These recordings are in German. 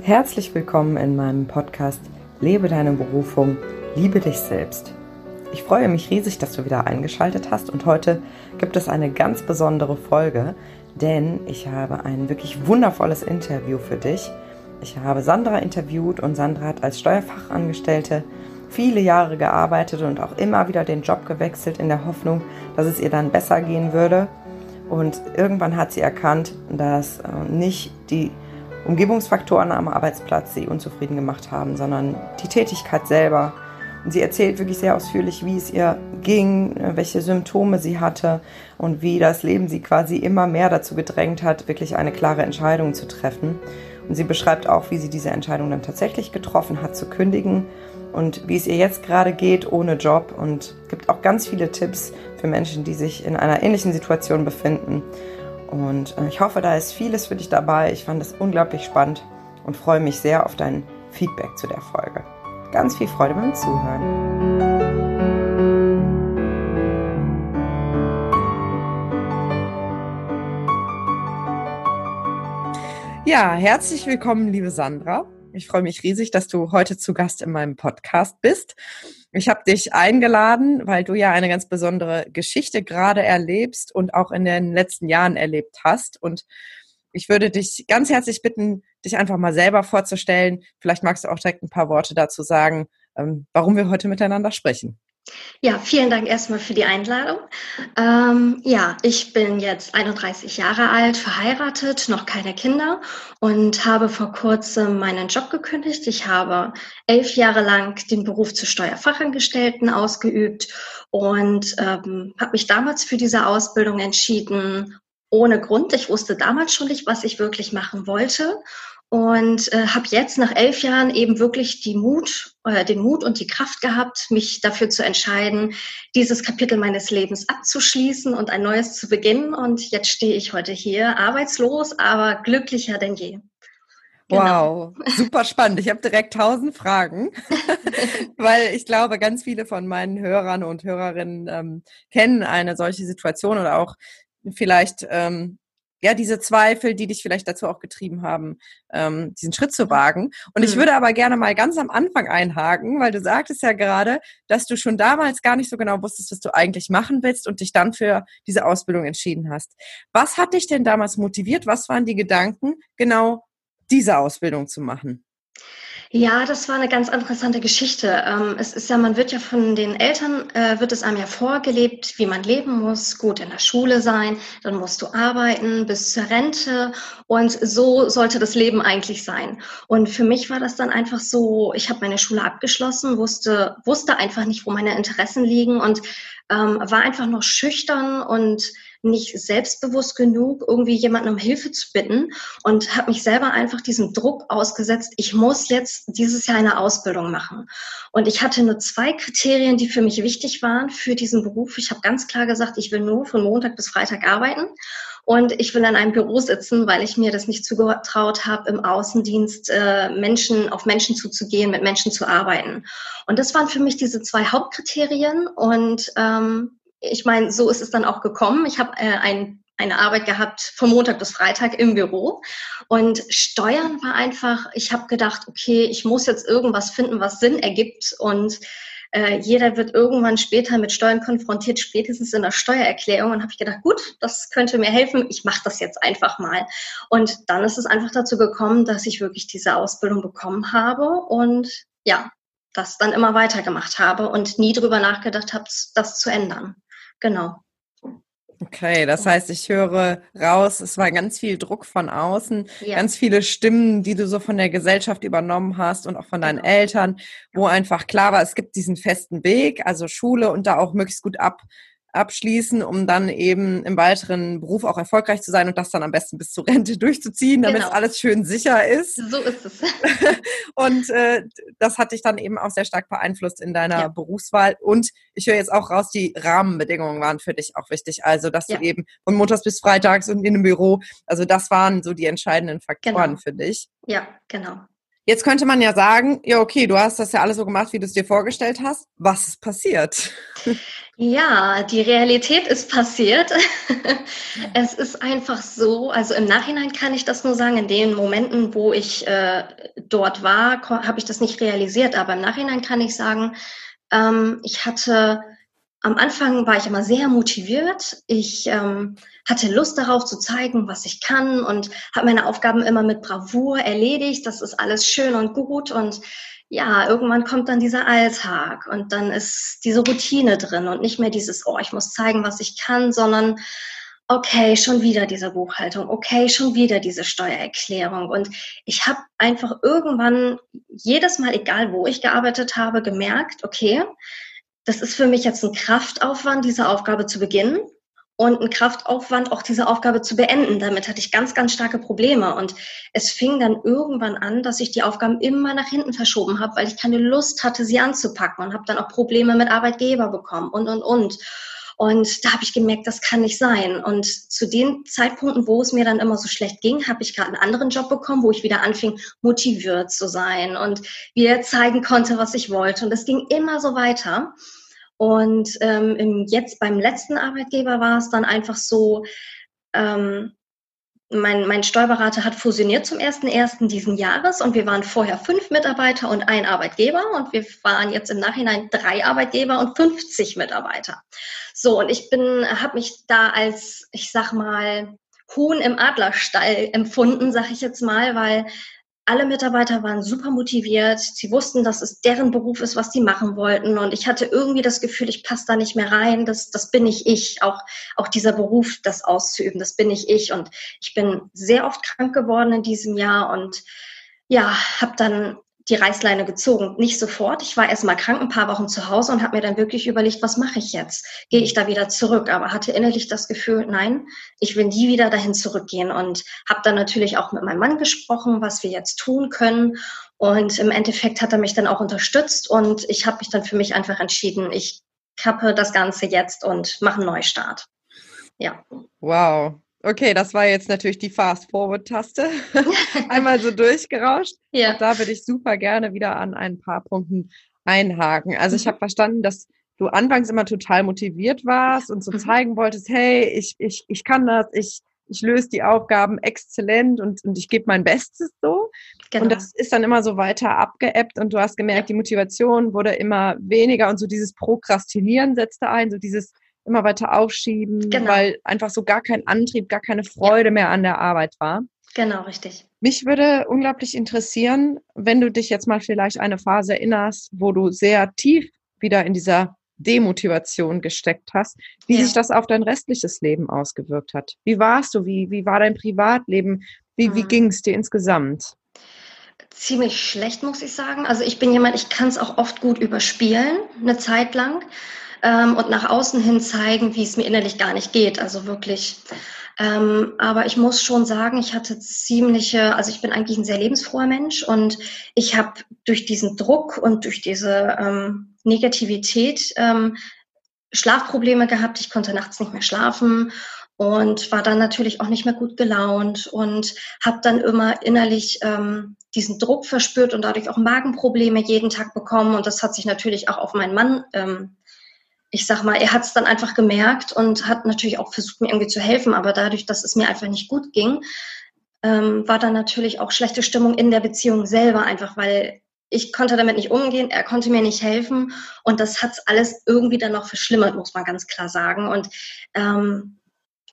Herzlich willkommen in meinem Podcast Lebe deine Berufung, liebe dich selbst. Ich freue mich riesig, dass du wieder eingeschaltet hast und heute gibt es eine ganz besondere Folge, denn ich habe ein wirklich wundervolles Interview für dich. Ich habe Sandra interviewt und Sandra hat als Steuerfachangestellte viele Jahre gearbeitet und auch immer wieder den Job gewechselt in der Hoffnung, dass es ihr dann besser gehen würde. Und irgendwann hat sie erkannt, dass äh, nicht die Umgebungsfaktoren am Arbeitsplatz sie unzufrieden gemacht haben, sondern die Tätigkeit selber. Und sie erzählt wirklich sehr ausführlich, wie es ihr ging, welche Symptome sie hatte und wie das Leben sie quasi immer mehr dazu gedrängt hat, wirklich eine klare Entscheidung zu treffen. Und sie beschreibt auch, wie sie diese Entscheidung dann tatsächlich getroffen hat, zu kündigen und wie es ihr jetzt gerade geht ohne Job und gibt auch ganz viele Tipps für Menschen, die sich in einer ähnlichen Situation befinden und äh, ich hoffe, da ist vieles für dich dabei. Ich fand es unglaublich spannend und freue mich sehr auf dein Feedback zu der Folge. Ganz viel Freude beim Zuhören. Ja, herzlich willkommen, liebe Sandra. Ich freue mich riesig, dass du heute zu Gast in meinem Podcast bist. Ich habe dich eingeladen, weil du ja eine ganz besondere Geschichte gerade erlebst und auch in den letzten Jahren erlebt hast. Und ich würde dich ganz herzlich bitten, dich einfach mal selber vorzustellen. Vielleicht magst du auch direkt ein paar Worte dazu sagen, ähm, warum wir heute miteinander sprechen. Ja, vielen Dank erstmal für die Einladung. Ähm, ja, ich bin jetzt 31 Jahre alt, verheiratet, noch keine Kinder und habe vor kurzem meinen Job gekündigt. Ich habe elf Jahre lang den Beruf zur Steuerfachangestellten ausgeübt und ähm, habe mich damals für diese Ausbildung entschieden, ohne Grund. Ich wusste damals schon nicht, was ich wirklich machen wollte und äh, habe jetzt nach elf Jahren eben wirklich die Mut, äh, den Mut und die Kraft gehabt, mich dafür zu entscheiden, dieses Kapitel meines Lebens abzuschließen und ein neues zu beginnen. Und jetzt stehe ich heute hier, arbeitslos, aber glücklicher denn je. Genau. Wow, super spannend. Ich habe direkt tausend Fragen, weil ich glaube, ganz viele von meinen Hörern und Hörerinnen ähm, kennen eine solche Situation oder auch vielleicht ähm, ja, diese Zweifel, die dich vielleicht dazu auch getrieben haben, ähm, diesen Schritt zu wagen. Und ich mhm. würde aber gerne mal ganz am Anfang einhaken, weil du sagtest ja gerade, dass du schon damals gar nicht so genau wusstest, was du eigentlich machen willst und dich dann für diese Ausbildung entschieden hast. Was hat dich denn damals motiviert? Was waren die Gedanken, genau diese Ausbildung zu machen? Ja, das war eine ganz interessante Geschichte. Ähm, es ist ja, man wird ja von den Eltern, äh, wird es einem ja vorgelebt, wie man leben muss, gut in der Schule sein, dann musst du arbeiten bis zur Rente und so sollte das Leben eigentlich sein. Und für mich war das dann einfach so, ich habe meine Schule abgeschlossen, wusste, wusste einfach nicht, wo meine Interessen liegen und ähm, war einfach noch schüchtern und nicht selbstbewusst genug, irgendwie jemanden um Hilfe zu bitten und habe mich selber einfach diesem Druck ausgesetzt, ich muss jetzt dieses Jahr eine Ausbildung machen. Und ich hatte nur zwei Kriterien, die für mich wichtig waren für diesen Beruf. Ich habe ganz klar gesagt, ich will nur von Montag bis Freitag arbeiten. Und ich will in einem Büro sitzen, weil ich mir das nicht zugetraut habe, im Außendienst äh, Menschen auf Menschen zuzugehen, mit Menschen zu arbeiten. Und das waren für mich diese zwei Hauptkriterien. Und ähm, ich meine, so ist es dann auch gekommen. Ich habe äh, ein, eine Arbeit gehabt von Montag bis Freitag im Büro und Steuern war einfach, ich habe gedacht, okay, ich muss jetzt irgendwas finden, was Sinn ergibt und äh, jeder wird irgendwann später mit Steuern konfrontiert, spätestens in der Steuererklärung. Und habe ich gedacht, gut, das könnte mir helfen. Ich mache das jetzt einfach mal. Und dann ist es einfach dazu gekommen, dass ich wirklich diese Ausbildung bekommen habe und ja, das dann immer weitergemacht habe und nie drüber nachgedacht habe, das zu ändern. Genau. Okay, das heißt, ich höre raus, es war ganz viel Druck von außen, ja. ganz viele Stimmen, die du so von der Gesellschaft übernommen hast und auch von deinen genau. Eltern, wo einfach klar war, es gibt diesen festen Weg, also Schule und da auch möglichst gut ab abschließen, um dann eben im weiteren Beruf auch erfolgreich zu sein und das dann am besten bis zur Rente durchzuziehen, damit genau. alles schön sicher ist. So ist es. und äh, das hat dich dann eben auch sehr stark beeinflusst in deiner ja. Berufswahl. Und ich höre jetzt auch raus, die Rahmenbedingungen waren für dich auch wichtig. Also, dass ja. du eben von Montags bis Freitags und in einem Büro, also das waren so die entscheidenden Faktoren genau. für dich. Ja, genau. Jetzt könnte man ja sagen, ja, okay, du hast das ja alles so gemacht, wie du es dir vorgestellt hast. Was ist passiert? Ja, die Realität ist passiert. es ist einfach so, also im Nachhinein kann ich das nur sagen, in den Momenten, wo ich äh, dort war, habe ich das nicht realisiert, aber im Nachhinein kann ich sagen, ähm, ich hatte am Anfang war ich immer sehr motiviert. Ich ähm, hatte Lust darauf zu zeigen, was ich kann und habe meine Aufgaben immer mit Bravour erledigt. Das ist alles schön und gut und ja, irgendwann kommt dann dieser Alltag und dann ist diese Routine drin und nicht mehr dieses, oh, ich muss zeigen, was ich kann, sondern okay, schon wieder diese Buchhaltung, okay, schon wieder diese Steuererklärung. Und ich habe einfach irgendwann jedes Mal, egal wo ich gearbeitet habe, gemerkt, okay, das ist für mich jetzt ein Kraftaufwand, diese Aufgabe zu beginnen und ein Kraftaufwand, auch diese Aufgabe zu beenden. Damit hatte ich ganz, ganz starke Probleme. Und es fing dann irgendwann an, dass ich die Aufgaben immer nach hinten verschoben habe, weil ich keine Lust hatte, sie anzupacken und habe dann auch Probleme mit Arbeitgeber bekommen und, und, und. Und da habe ich gemerkt, das kann nicht sein. Und zu den Zeitpunkten, wo es mir dann immer so schlecht ging, habe ich gerade einen anderen Job bekommen, wo ich wieder anfing, motiviert zu sein und wieder zeigen konnte, was ich wollte. Und es ging immer so weiter. Und ähm, jetzt beim letzten Arbeitgeber war es dann einfach so, ähm, mein, mein Steuerberater hat fusioniert zum 1.1. diesen Jahres und wir waren vorher fünf Mitarbeiter und ein Arbeitgeber und wir waren jetzt im Nachhinein drei Arbeitgeber und 50 Mitarbeiter. So, und ich bin, habe mich da als, ich sag mal, Huhn im Adlerstall empfunden, sag ich jetzt mal, weil alle Mitarbeiter waren super motiviert. Sie wussten, dass es deren Beruf ist, was sie machen wollten. Und ich hatte irgendwie das Gefühl, ich passe da nicht mehr rein. Das, das bin ich ich. Auch, auch dieser Beruf, das auszuüben, das bin ich ich. Und ich bin sehr oft krank geworden in diesem Jahr und ja, habe dann die Reißleine gezogen. Nicht sofort. Ich war erst mal krank, ein paar Wochen zu Hause und habe mir dann wirklich überlegt, was mache ich jetzt? Gehe ich da wieder zurück? Aber hatte innerlich das Gefühl, nein, ich will nie wieder dahin zurückgehen und habe dann natürlich auch mit meinem Mann gesprochen, was wir jetzt tun können. Und im Endeffekt hat er mich dann auch unterstützt und ich habe mich dann für mich einfach entschieden, ich kappe das Ganze jetzt und mache einen Neustart. Ja. Wow, Okay, das war jetzt natürlich die Fast-Forward-Taste. Einmal so durchgerauscht. Ja. Und da würde ich super gerne wieder an ein paar Punkten einhaken. Also ich mhm. habe verstanden, dass du anfangs immer total motiviert warst und so mhm. zeigen wolltest, hey, ich, ich, ich kann das, ich, ich löse die Aufgaben exzellent und, und ich gebe mein Bestes so. Genau. Und das ist dann immer so weiter abgeebbt und du hast gemerkt, die Motivation wurde immer weniger und so dieses Prokrastinieren setzte ein, so dieses immer weiter aufschieben, genau. weil einfach so gar kein Antrieb, gar keine Freude ja. mehr an der Arbeit war. Genau, richtig. Mich würde unglaublich interessieren, wenn du dich jetzt mal vielleicht eine Phase erinnerst, wo du sehr tief wieder in dieser Demotivation gesteckt hast, wie ja. sich das auf dein restliches Leben ausgewirkt hat. Wie warst du? Wie, wie war dein Privatleben? Wie, mhm. wie ging es dir insgesamt? Ziemlich schlecht, muss ich sagen. Also ich bin jemand, ich kann es auch oft gut überspielen, eine Zeit lang ähm, und nach außen hin zeigen, wie es mir innerlich gar nicht geht. Also wirklich. Ähm, aber ich muss schon sagen, ich hatte ziemliche, also ich bin eigentlich ein sehr lebensfroher Mensch und ich habe durch diesen Druck und durch diese ähm, Negativität ähm, Schlafprobleme gehabt. Ich konnte nachts nicht mehr schlafen und war dann natürlich auch nicht mehr gut gelaunt und habe dann immer innerlich ähm, diesen Druck verspürt und dadurch auch Magenprobleme jeden Tag bekommen und das hat sich natürlich auch auf meinen Mann ähm, ich sag mal, er hat es dann einfach gemerkt und hat natürlich auch versucht, mir irgendwie zu helfen, aber dadurch, dass es mir einfach nicht gut ging, ähm, war dann natürlich auch schlechte Stimmung in der Beziehung selber, einfach weil ich konnte damit nicht umgehen, er konnte mir nicht helfen und das hat alles irgendwie dann noch verschlimmert, muss man ganz klar sagen. Und ähm,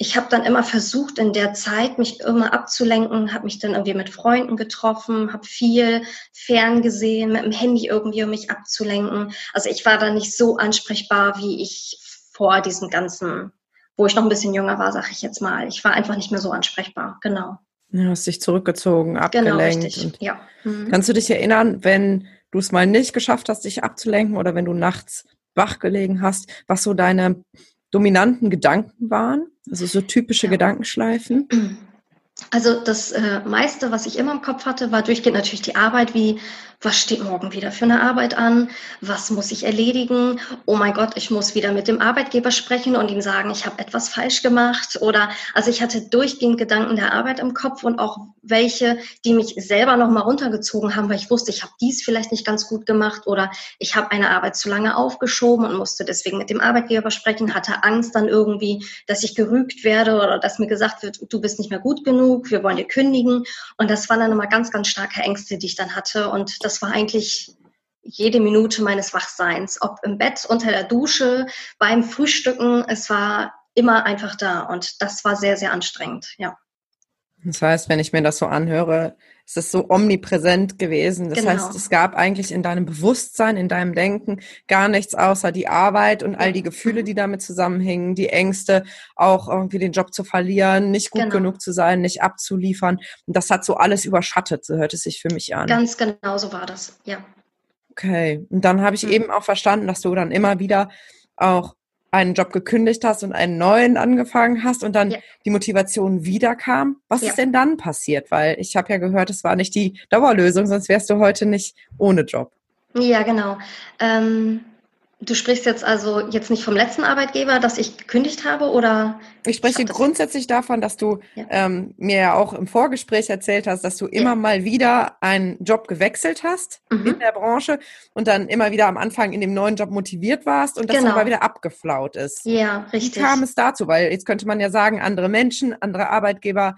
ich habe dann immer versucht, in der Zeit mich immer abzulenken, habe mich dann irgendwie mit Freunden getroffen, habe viel ferngesehen, mit dem Handy irgendwie, um mich abzulenken. Also ich war da nicht so ansprechbar, wie ich vor diesem ganzen, wo ich noch ein bisschen jünger war, sag ich jetzt mal. Ich war einfach nicht mehr so ansprechbar, genau. Du hast dich zurückgezogen, genau, abgelenkt. Genau, richtig. ja. Mhm. Kannst du dich erinnern, wenn du es mal nicht geschafft hast, dich abzulenken oder wenn du nachts wach gelegen hast, was so deine dominanten Gedanken waren? Also so typische ja. Gedankenschleifen? Also das äh, meiste, was ich immer im Kopf hatte, war durchgehend natürlich die Arbeit, wie was steht morgen wieder für eine Arbeit an, was muss ich erledigen, oh mein Gott, ich muss wieder mit dem Arbeitgeber sprechen und ihm sagen, ich habe etwas falsch gemacht. Oder also ich hatte durchgehend Gedanken der Arbeit im Kopf und auch welche, die mich selber nochmal runtergezogen haben, weil ich wusste, ich habe dies vielleicht nicht ganz gut gemacht oder ich habe eine Arbeit zu lange aufgeschoben und musste deswegen mit dem Arbeitgeber sprechen, hatte Angst dann irgendwie, dass ich gerügt werde oder dass mir gesagt wird, du bist nicht mehr gut genug, wir wollen dir kündigen. Und das waren dann immer ganz, ganz starke Ängste, die ich dann hatte. Und das war eigentlich jede Minute meines Wachseins, ob im Bett, unter der Dusche, beim Frühstücken. Es war immer einfach da und das war sehr, sehr anstrengend, ja. Das heißt, wenn ich mir das so anhöre, ist es so omnipräsent gewesen. Das genau. heißt, es gab eigentlich in deinem Bewusstsein, in deinem Denken gar nichts außer die Arbeit und all die Gefühle, die damit zusammenhängen, die Ängste, auch irgendwie den Job zu verlieren, nicht gut genau. genug zu sein, nicht abzuliefern. Und das hat so alles überschattet, so hört es sich für mich an. Ganz genau so war das, ja. Okay. Und dann habe ich mhm. eben auch verstanden, dass du dann immer wieder auch einen Job gekündigt hast und einen neuen angefangen hast und dann ja. die Motivation wiederkam. Was ja. ist denn dann passiert? Weil ich habe ja gehört, es war nicht die Dauerlösung, sonst wärst du heute nicht ohne Job. Ja, genau. Ähm, Du sprichst jetzt also jetzt nicht vom letzten Arbeitgeber, dass ich gekündigt habe, oder? Ich spreche ich grundsätzlich davon, dass du ja. ähm, mir ja auch im Vorgespräch erzählt hast, dass du immer ja. mal wieder einen Job gewechselt hast mhm. in der Branche und dann immer wieder am Anfang in dem neuen Job motiviert warst und das genau. dann mal wieder abgeflaut ist. Ja, richtig. Wie kam es dazu? Weil jetzt könnte man ja sagen, andere Menschen, andere Arbeitgeber.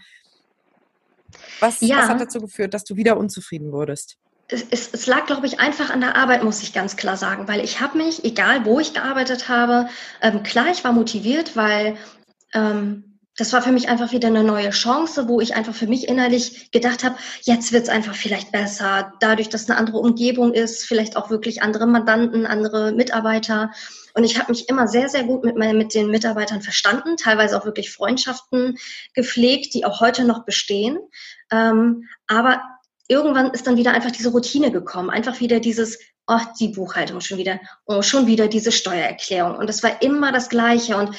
Was, ja. was hat dazu geführt, dass du wieder unzufrieden wurdest? Es, es, lag, glaube ich, einfach an der Arbeit, muss ich ganz klar sagen, weil ich habe mich, egal wo ich gearbeitet habe, ähm, klar, ich war motiviert, weil ähm, das war für mich einfach wieder eine neue Chance, wo ich einfach für mich innerlich gedacht habe, jetzt wird es einfach vielleicht besser, dadurch, dass eine andere Umgebung ist, vielleicht auch wirklich andere Mandanten, andere Mitarbeiter. Und ich habe mich immer sehr, sehr gut mit, mit den Mitarbeitern verstanden, teilweise auch wirklich Freundschaften gepflegt, die auch heute noch bestehen. Ähm, aber irgendwann ist dann wieder einfach diese Routine gekommen, einfach wieder dieses, oh, die Buchhaltung schon wieder, oh, schon wieder diese Steuererklärung. Und es war immer das Gleiche. Und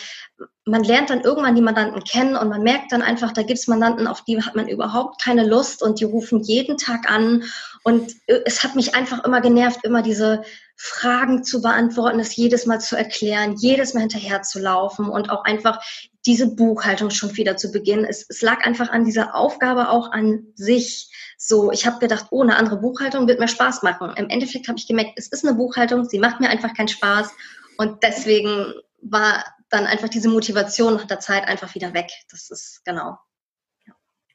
man lernt dann irgendwann die Mandanten kennen und man merkt dann einfach, da gibt es Mandanten, auf die hat man überhaupt keine Lust und die rufen jeden Tag an. Und es hat mich einfach immer genervt, immer diese Fragen zu beantworten, es jedes Mal zu erklären, jedes Mal hinterher zu laufen und auch einfach diese Buchhaltung schon wieder zu beginnen. Es, es lag einfach an dieser Aufgabe auch an sich so, ich habe gedacht, oh, eine andere Buchhaltung wird mir Spaß machen. Im Endeffekt habe ich gemerkt, es ist eine Buchhaltung, sie macht mir einfach keinen Spaß und deswegen war dann einfach diese Motivation nach der Zeit einfach wieder weg. Das ist genau.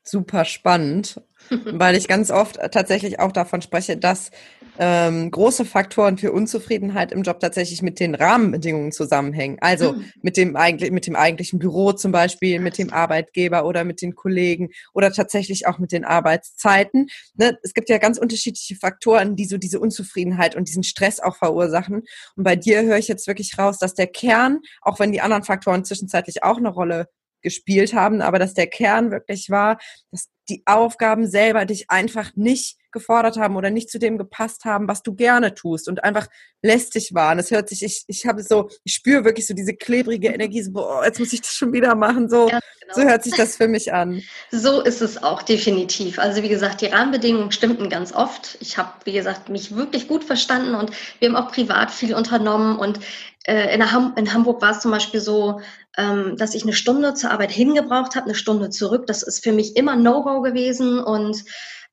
Super spannend, weil ich ganz oft tatsächlich auch davon spreche, dass ähm, große Faktoren für Unzufriedenheit im Job tatsächlich mit den Rahmenbedingungen zusammenhängen. Also mhm. mit dem eigentlich mit dem eigentlichen Büro zum Beispiel, mit dem Arbeitgeber oder mit den Kollegen oder tatsächlich auch mit den Arbeitszeiten. Ne? Es gibt ja ganz unterschiedliche Faktoren, die so diese Unzufriedenheit und diesen Stress auch verursachen. Und bei dir höre ich jetzt wirklich raus, dass der Kern, auch wenn die anderen Faktoren zwischenzeitlich auch eine Rolle gespielt haben, aber dass der Kern wirklich war, dass die Aufgaben selber dich einfach nicht gefordert haben oder nicht zu dem gepasst haben, was du gerne tust und einfach lästig waren. Es hört sich, ich, ich habe so, ich spüre wirklich so diese klebrige Energie, so, boah, jetzt muss ich das schon wieder machen, so, ja, genau. so hört sich das für mich an. So ist es auch definitiv. Also wie gesagt, die Rahmenbedingungen stimmten ganz oft. Ich habe, wie gesagt, mich wirklich gut verstanden und wir haben auch privat viel unternommen und äh, in, Ham in Hamburg war es zum Beispiel so, ähm, dass ich eine Stunde zur Arbeit hingebraucht habe, eine Stunde zurück. Das ist für mich immer No-Go gewesen und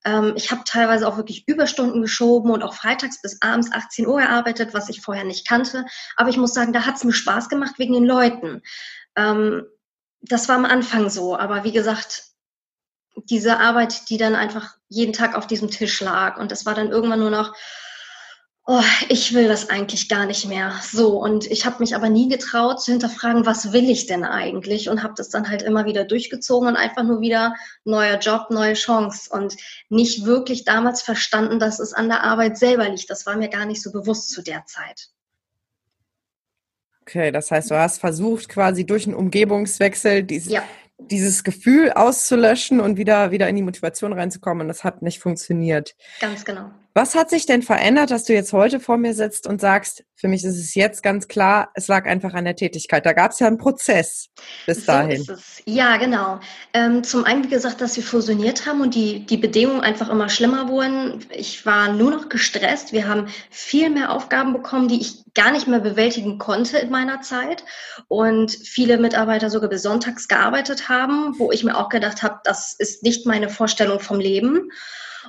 ähm, ich habe teilweise auch wirklich Überstunden geschoben und auch freitags bis abends 18 Uhr gearbeitet, was ich vorher nicht kannte. Aber ich muss sagen, da hat es mir Spaß gemacht wegen den Leuten. Ähm, das war am Anfang so, aber wie gesagt, diese Arbeit, die dann einfach jeden Tag auf diesem Tisch lag und das war dann irgendwann nur noch, oh, ich will das eigentlich gar nicht mehr. So, und ich habe mich aber nie getraut zu hinterfragen, was will ich denn eigentlich? Und habe das dann halt immer wieder durchgezogen und einfach nur wieder neuer Job, neue Chance. Und nicht wirklich damals verstanden, dass es an der Arbeit selber liegt. Das war mir gar nicht so bewusst zu der Zeit. Okay, das heißt, du hast versucht, quasi durch einen Umgebungswechsel dieses, ja. dieses Gefühl auszulöschen und wieder, wieder in die Motivation reinzukommen. Und das hat nicht funktioniert. Ganz genau. Was hat sich denn verändert, dass du jetzt heute vor mir sitzt und sagst, für mich ist es jetzt ganz klar, es lag einfach an der Tätigkeit. Da gab es ja einen Prozess bis dahin. So ja, genau. Ähm, zum einen, wie gesagt, dass wir fusioniert haben und die, die Bedingungen einfach immer schlimmer wurden. Ich war nur noch gestresst. Wir haben viel mehr Aufgaben bekommen, die ich gar nicht mehr bewältigen konnte in meiner Zeit. Und viele Mitarbeiter sogar bis sonntags gearbeitet haben, wo ich mir auch gedacht habe, das ist nicht meine Vorstellung vom Leben.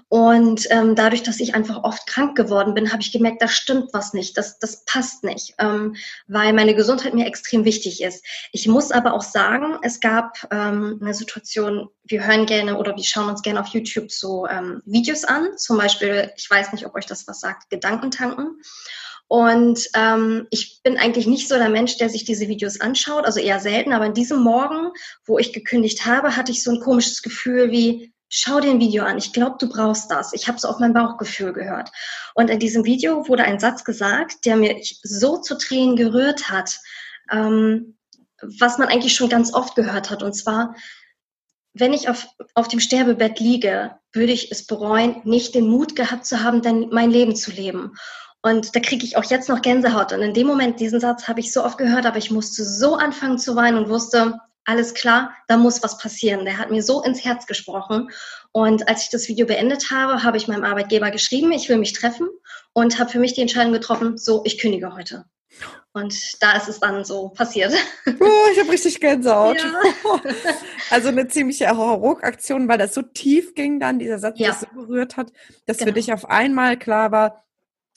Und ähm, dadurch, dass ich einfach oft krank geworden bin, habe ich gemerkt, da stimmt was nicht, das, das passt nicht, ähm, weil meine Gesundheit mir extrem wichtig ist. Ich muss aber auch sagen, es gab ähm, eine Situation, wir hören gerne oder wir schauen uns gerne auf YouTube so ähm, Videos an, zum Beispiel, ich weiß nicht, ob euch das was sagt, Gedankentanken. Und ähm, ich bin eigentlich nicht so der Mensch, der sich diese Videos anschaut, also eher selten. Aber in diesem Morgen, wo ich gekündigt habe, hatte ich so ein komisches Gefühl wie, schau dir ein Video an, ich glaube, du brauchst das. Ich habe es auf mein Bauchgefühl gehört. Und in diesem Video wurde ein Satz gesagt, der mir so zu Tränen gerührt hat, ähm, was man eigentlich schon ganz oft gehört hat. Und zwar, wenn ich auf, auf dem Sterbebett liege, würde ich es bereuen, nicht den Mut gehabt zu haben, denn mein Leben zu leben. Und da kriege ich auch jetzt noch Gänsehaut. Und in dem Moment, diesen Satz habe ich so oft gehört, aber ich musste so anfangen zu weinen und wusste, alles klar, da muss was passieren. Der hat mir so ins Herz gesprochen. Und als ich das Video beendet habe, habe ich meinem Arbeitgeber geschrieben, ich will mich treffen und habe für mich die Entscheidung getroffen, so, ich kündige heute. Und da ist es dann so passiert. Oh, ich habe richtig Gänsehaut. Ja. Also eine ziemliche Hauruck-Aktion, weil das so tief ging dann, dieser Satz, ja. das so berührt hat, dass genau. für dich auf einmal klar war,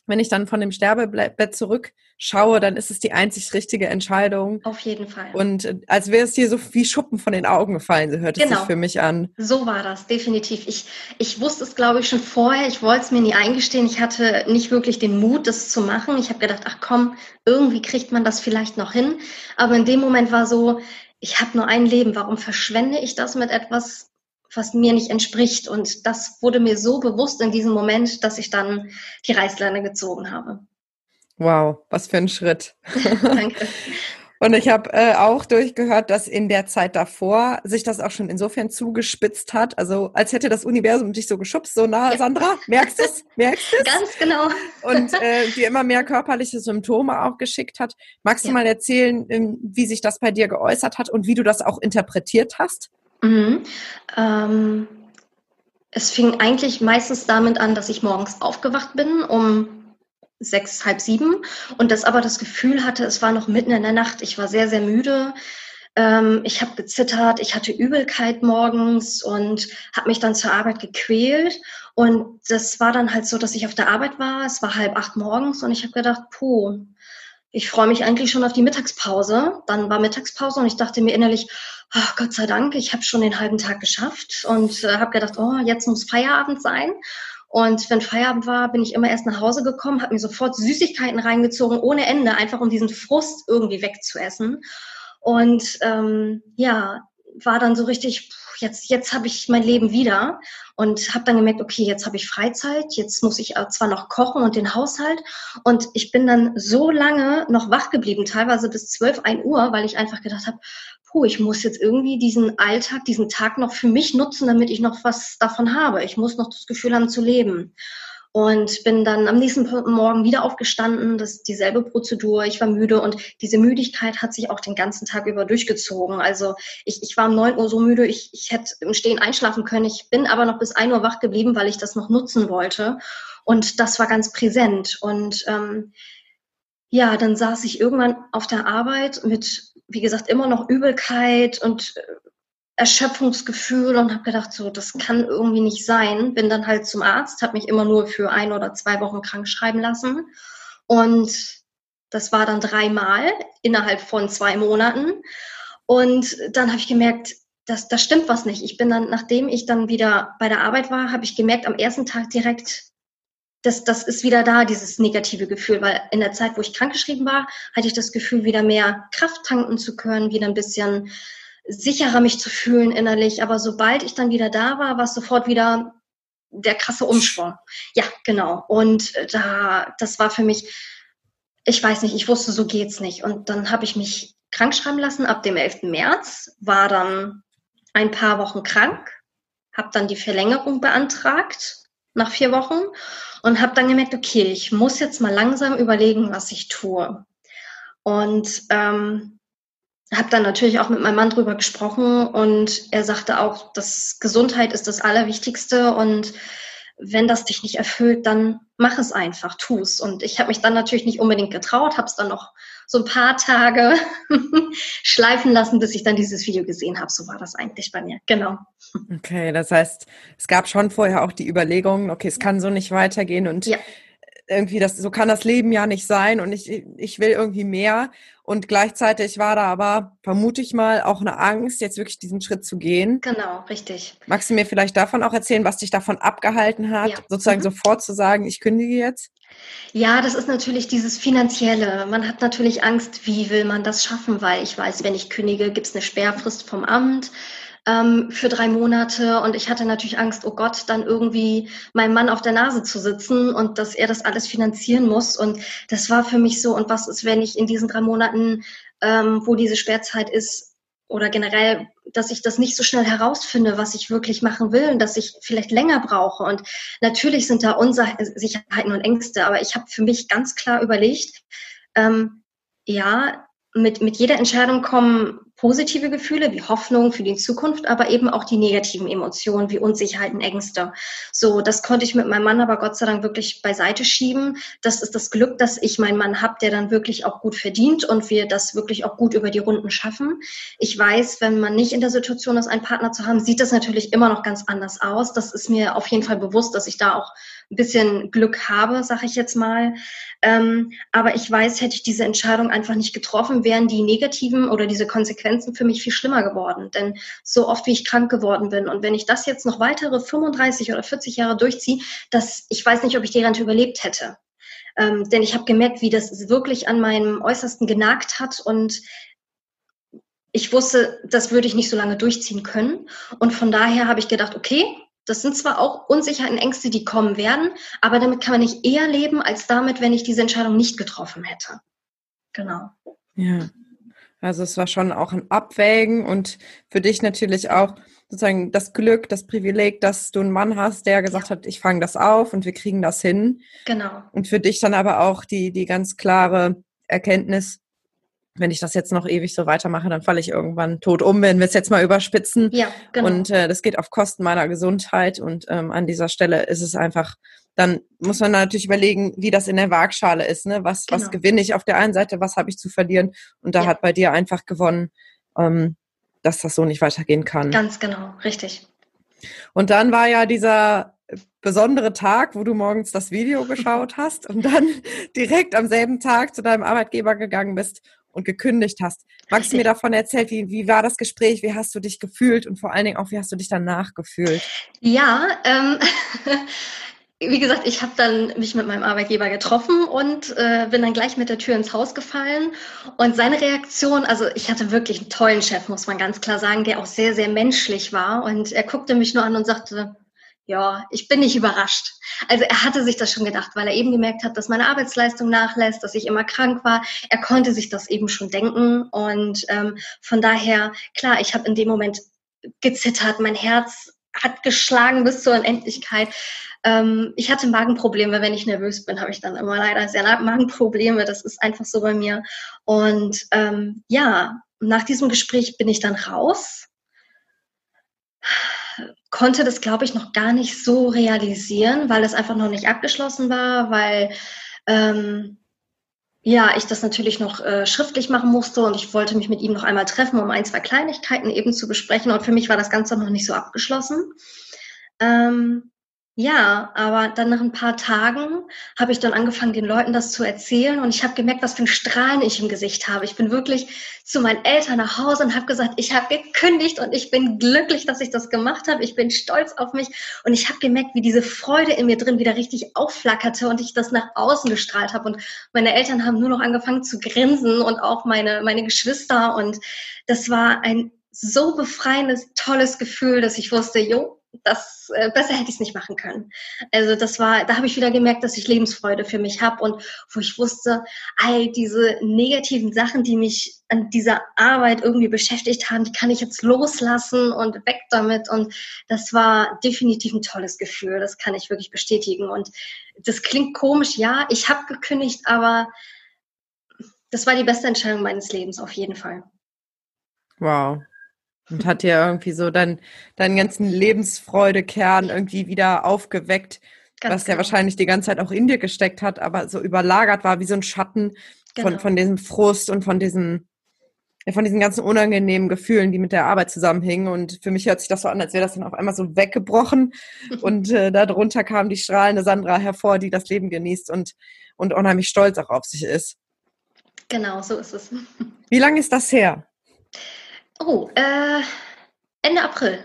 wenn ich dann von dem Sterbebett zurückschaue, dann ist es die einzig richtige Entscheidung. Auf jeden Fall. Und äh, als wäre es dir so wie Schuppen von den Augen gefallen, so hört es genau. sich für mich an. So war das, definitiv. Ich, ich wusste es, glaube ich, schon vorher. Ich wollte es mir nie eingestehen. Ich hatte nicht wirklich den Mut, das zu machen. Ich habe gedacht, ach komm, irgendwie kriegt man das vielleicht noch hin. Aber in dem Moment war so, ich habe nur ein Leben. Warum verschwende ich das mit etwas, was mir nicht entspricht. Und das wurde mir so bewusst in diesem Moment, dass ich dann die Reißleine gezogen habe. Wow, was für ein Schritt. Danke. Und ich habe äh, auch durchgehört, dass in der Zeit davor sich das auch schon insofern zugespitzt hat. Also als hätte das Universum dich so geschubst, so nah, ja. Sandra, merkst du es? Merkst du Ganz genau. Und äh, dir immer mehr körperliche Symptome auch geschickt hat. Magst ja. du mal erzählen, ähm, wie sich das bei dir geäußert hat und wie du das auch interpretiert hast? Mhm. Ähm, es fing eigentlich meistens damit an, dass ich morgens aufgewacht bin um sechs, halb sieben und das aber das Gefühl hatte, es war noch mitten in der Nacht. Ich war sehr, sehr müde. Ähm, ich habe gezittert, ich hatte Übelkeit morgens und habe mich dann zur Arbeit gequält. Und das war dann halt so, dass ich auf der Arbeit war. Es war halb acht morgens und ich habe gedacht, puh, ich freue mich eigentlich schon auf die Mittagspause. Dann war Mittagspause und ich dachte mir innerlich, oh, Gott sei Dank, ich habe schon den halben Tag geschafft und äh, habe gedacht, oh, jetzt muss Feierabend sein. Und wenn Feierabend war, bin ich immer erst nach Hause gekommen, habe mir sofort Süßigkeiten reingezogen, ohne Ende, einfach um diesen Frust irgendwie wegzuessen. Und ähm, ja, war dann so richtig, jetzt, jetzt habe ich mein Leben wieder und habe dann gemerkt, okay, jetzt habe ich Freizeit, jetzt muss ich zwar noch kochen und den Haushalt und ich bin dann so lange noch wach geblieben, teilweise bis 12, 1 Uhr, weil ich einfach gedacht habe, puh, ich muss jetzt irgendwie diesen Alltag, diesen Tag noch für mich nutzen, damit ich noch was davon habe. Ich muss noch das Gefühl haben zu leben. Und bin dann am nächsten Morgen wieder aufgestanden, das ist dieselbe Prozedur, ich war müde und diese Müdigkeit hat sich auch den ganzen Tag über durchgezogen. Also ich, ich war um neun Uhr so müde, ich, ich hätte im Stehen einschlafen können. Ich bin aber noch bis ein Uhr wach geblieben, weil ich das noch nutzen wollte. Und das war ganz präsent. Und ähm, ja, dann saß ich irgendwann auf der Arbeit mit wie gesagt, immer noch Übelkeit und äh, Erschöpfungsgefühl und habe gedacht, so, das kann irgendwie nicht sein. Bin dann halt zum Arzt, habe mich immer nur für ein oder zwei Wochen krank schreiben lassen. Und das war dann dreimal innerhalb von zwei Monaten. Und dann habe ich gemerkt, das, das stimmt was nicht. Ich bin dann, nachdem ich dann wieder bei der Arbeit war, habe ich gemerkt, am ersten Tag direkt, das, das ist wieder da, dieses negative Gefühl, weil in der Zeit, wo ich krankgeschrieben war, hatte ich das Gefühl, wieder mehr Kraft tanken zu können, wieder ein bisschen sicherer mich zu fühlen innerlich. Aber sobald ich dann wieder da war, war es sofort wieder der krasse Umschwung. Ja, genau. Und äh, da, das war für mich, ich weiß nicht, ich wusste, so geht's nicht. Und dann habe ich mich krank schreiben lassen ab dem 11. März, war dann ein paar Wochen krank, habe dann die Verlängerung beantragt nach vier Wochen und habe dann gemerkt, okay, ich muss jetzt mal langsam überlegen, was ich tue. Und ähm, habe dann natürlich auch mit meinem Mann drüber gesprochen und er sagte auch, dass Gesundheit ist das Allerwichtigste und wenn das dich nicht erfüllt, dann mach es einfach, tu es. Und ich habe mich dann natürlich nicht unbedingt getraut, habe es dann noch so ein paar Tage schleifen lassen, bis ich dann dieses Video gesehen habe. So war das eigentlich bei mir, genau. Okay, das heißt, es gab schon vorher auch die Überlegung, okay, es kann so nicht weitergehen und ja irgendwie das, so kann das Leben ja nicht sein und ich, ich will irgendwie mehr. Und gleichzeitig war da aber, vermute ich mal, auch eine Angst, jetzt wirklich diesen Schritt zu gehen. Genau, richtig. Magst du mir vielleicht davon auch erzählen, was dich davon abgehalten hat, ja. sozusagen mhm. sofort zu sagen, ich kündige jetzt? Ja, das ist natürlich dieses Finanzielle. Man hat natürlich Angst, wie will man das schaffen, weil ich weiß, wenn ich kündige, gibt es eine Sperrfrist vom Amt ähm, für drei Monate und ich hatte natürlich Angst, oh Gott, dann irgendwie meinem Mann auf der Nase zu sitzen und dass er das alles finanzieren muss. Und das war für mich so, und was ist, wenn ich in diesen drei Monaten, ähm, wo diese Sperrzeit ist, oder generell, dass ich das nicht so schnell herausfinde, was ich wirklich machen will und dass ich vielleicht länger brauche. Und natürlich sind da Unsicherheiten und Ängste, aber ich habe für mich ganz klar überlegt, ähm, ja, mit, mit jeder Entscheidung kommen positive Gefühle wie Hoffnung für die Zukunft, aber eben auch die negativen Emotionen wie Unsicherheiten, Ängste. So, das konnte ich mit meinem Mann aber Gott sei Dank wirklich beiseite schieben. Das ist das Glück, dass ich meinen Mann habe, der dann wirklich auch gut verdient und wir das wirklich auch gut über die Runden schaffen. Ich weiß, wenn man nicht in der Situation ist, einen Partner zu haben, sieht das natürlich immer noch ganz anders aus. Das ist mir auf jeden Fall bewusst, dass ich da auch ein bisschen Glück habe, sage ich jetzt mal. Ähm, aber ich weiß, hätte ich diese Entscheidung einfach nicht getroffen, wären die negativen oder diese Konsequenzen für mich viel schlimmer geworden. Denn so oft, wie ich krank geworden bin und wenn ich das jetzt noch weitere 35 oder 40 Jahre durchziehe, dass ich weiß nicht, ob ich die Rente überlebt hätte. Ähm, denn ich habe gemerkt, wie das wirklich an meinem Äußersten genagt hat und ich wusste, das würde ich nicht so lange durchziehen können. Und von daher habe ich gedacht, okay, das sind zwar auch Unsicherheiten, Ängste, die kommen werden, aber damit kann man nicht eher leben, als damit, wenn ich diese Entscheidung nicht getroffen hätte. Genau. Ja. Also es war schon auch ein Abwägen und für dich natürlich auch sozusagen das Glück, das Privileg, dass du einen Mann hast, der gesagt hat, ich fange das auf und wir kriegen das hin. Genau. Und für dich dann aber auch die, die ganz klare Erkenntnis, wenn ich das jetzt noch ewig so weitermache, dann falle ich irgendwann tot um, wenn wir es jetzt mal überspitzen. Ja, genau. Und äh, das geht auf Kosten meiner Gesundheit. Und ähm, an dieser Stelle ist es einfach, dann muss man natürlich überlegen, wie das in der Waagschale ist. Ne? Was, genau. was gewinne ich auf der einen Seite, was habe ich zu verlieren? Und da ja. hat bei dir einfach gewonnen, ähm, dass das so nicht weitergehen kann. Ganz genau, richtig. Und dann war ja dieser besondere Tag, wo du morgens das Video geschaut hast und dann direkt am selben Tag zu deinem Arbeitgeber gegangen bist und gekündigt hast. Magst du mir davon erzählen, wie, wie war das Gespräch, wie hast du dich gefühlt und vor allen Dingen auch, wie hast du dich danach gefühlt? Ja, ähm, wie gesagt, ich habe dann mich mit meinem Arbeitgeber getroffen und äh, bin dann gleich mit der Tür ins Haus gefallen. Und seine Reaktion, also ich hatte wirklich einen tollen Chef, muss man ganz klar sagen, der auch sehr, sehr menschlich war. Und er guckte mich nur an und sagte, ja, ich bin nicht überrascht. Also er hatte sich das schon gedacht, weil er eben gemerkt hat, dass meine Arbeitsleistung nachlässt, dass ich immer krank war. Er konnte sich das eben schon denken. Und ähm, von daher, klar, ich habe in dem Moment gezittert, mein Herz hat geschlagen bis zur Unendlichkeit. Ähm, ich hatte Magenprobleme, wenn ich nervös bin, habe ich dann immer leider sehr Magenprobleme. Das ist einfach so bei mir. Und ähm, ja, nach diesem Gespräch bin ich dann raus konnte das, glaube ich, noch gar nicht so realisieren, weil es einfach noch nicht abgeschlossen war, weil ähm, ja, ich das natürlich noch äh, schriftlich machen musste und ich wollte mich mit ihm noch einmal treffen, um ein, zwei Kleinigkeiten eben zu besprechen. Und für mich war das Ganze noch nicht so abgeschlossen. Ähm, ja, aber dann nach ein paar Tagen habe ich dann angefangen, den Leuten das zu erzählen und ich habe gemerkt, was für ein Strahlen ich im Gesicht habe. Ich bin wirklich zu meinen Eltern nach Hause und habe gesagt, ich habe gekündigt und ich bin glücklich, dass ich das gemacht habe. Ich bin stolz auf mich und ich habe gemerkt, wie diese Freude in mir drin wieder richtig aufflackerte und ich das nach außen gestrahlt habe und meine Eltern haben nur noch angefangen zu grinsen und auch meine meine Geschwister und das war ein so befreiendes, tolles Gefühl, dass ich wusste, jo, das äh, besser hätte ich es nicht machen können. Also das war, da habe ich wieder gemerkt, dass ich Lebensfreude für mich habe und wo ich wusste, all diese negativen Sachen, die mich an dieser Arbeit irgendwie beschäftigt haben, die kann ich jetzt loslassen und weg damit. Und das war definitiv ein tolles Gefühl. Das kann ich wirklich bestätigen. Und das klingt komisch, ja, ich habe gekündigt, aber das war die beste Entscheidung meines Lebens auf jeden Fall. Wow. Und hat dir irgendwie so dein, deinen ganzen Lebensfreudekern irgendwie wieder aufgeweckt, Ganz was genau. ja wahrscheinlich die ganze Zeit auch in dir gesteckt hat, aber so überlagert war wie so ein Schatten genau. von, von diesem Frust und von diesem, ja, von diesen ganzen unangenehmen Gefühlen, die mit der Arbeit zusammenhingen. Und für mich hört sich das so an, als wäre das dann auf einmal so weggebrochen. und äh, darunter kam die strahlende Sandra hervor, die das Leben genießt und, und unheimlich stolz auch auf sich ist. Genau, so ist es. Wie lange ist das her? Oh, äh, Ende April.